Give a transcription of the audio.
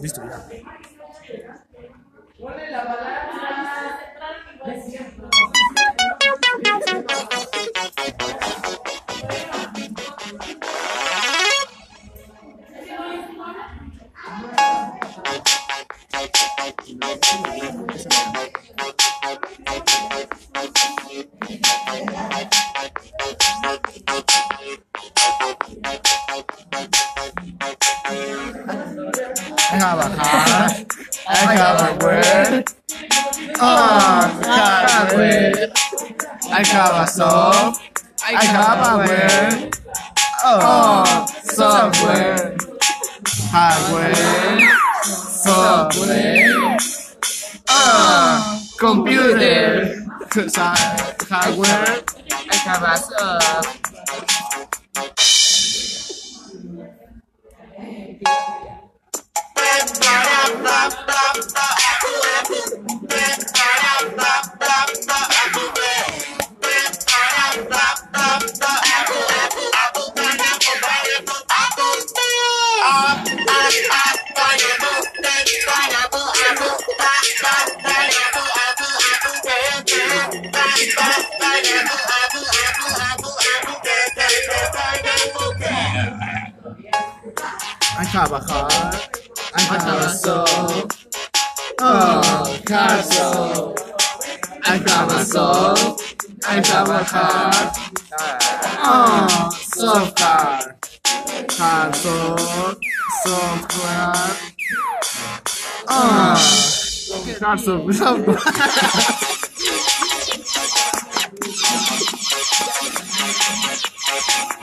Listo, ya. La palabra. I have a heart. I have a word. Oh, have a word. I have a soul. I have a word. Oh, software. Hardware. Software. Oh, computer. Hardware. I have a soul. I have a heart. I have a soul. Oh, castle. I have a soul. I have a heart. Oh, so hard. Castle. Software. Oh, castle. Software.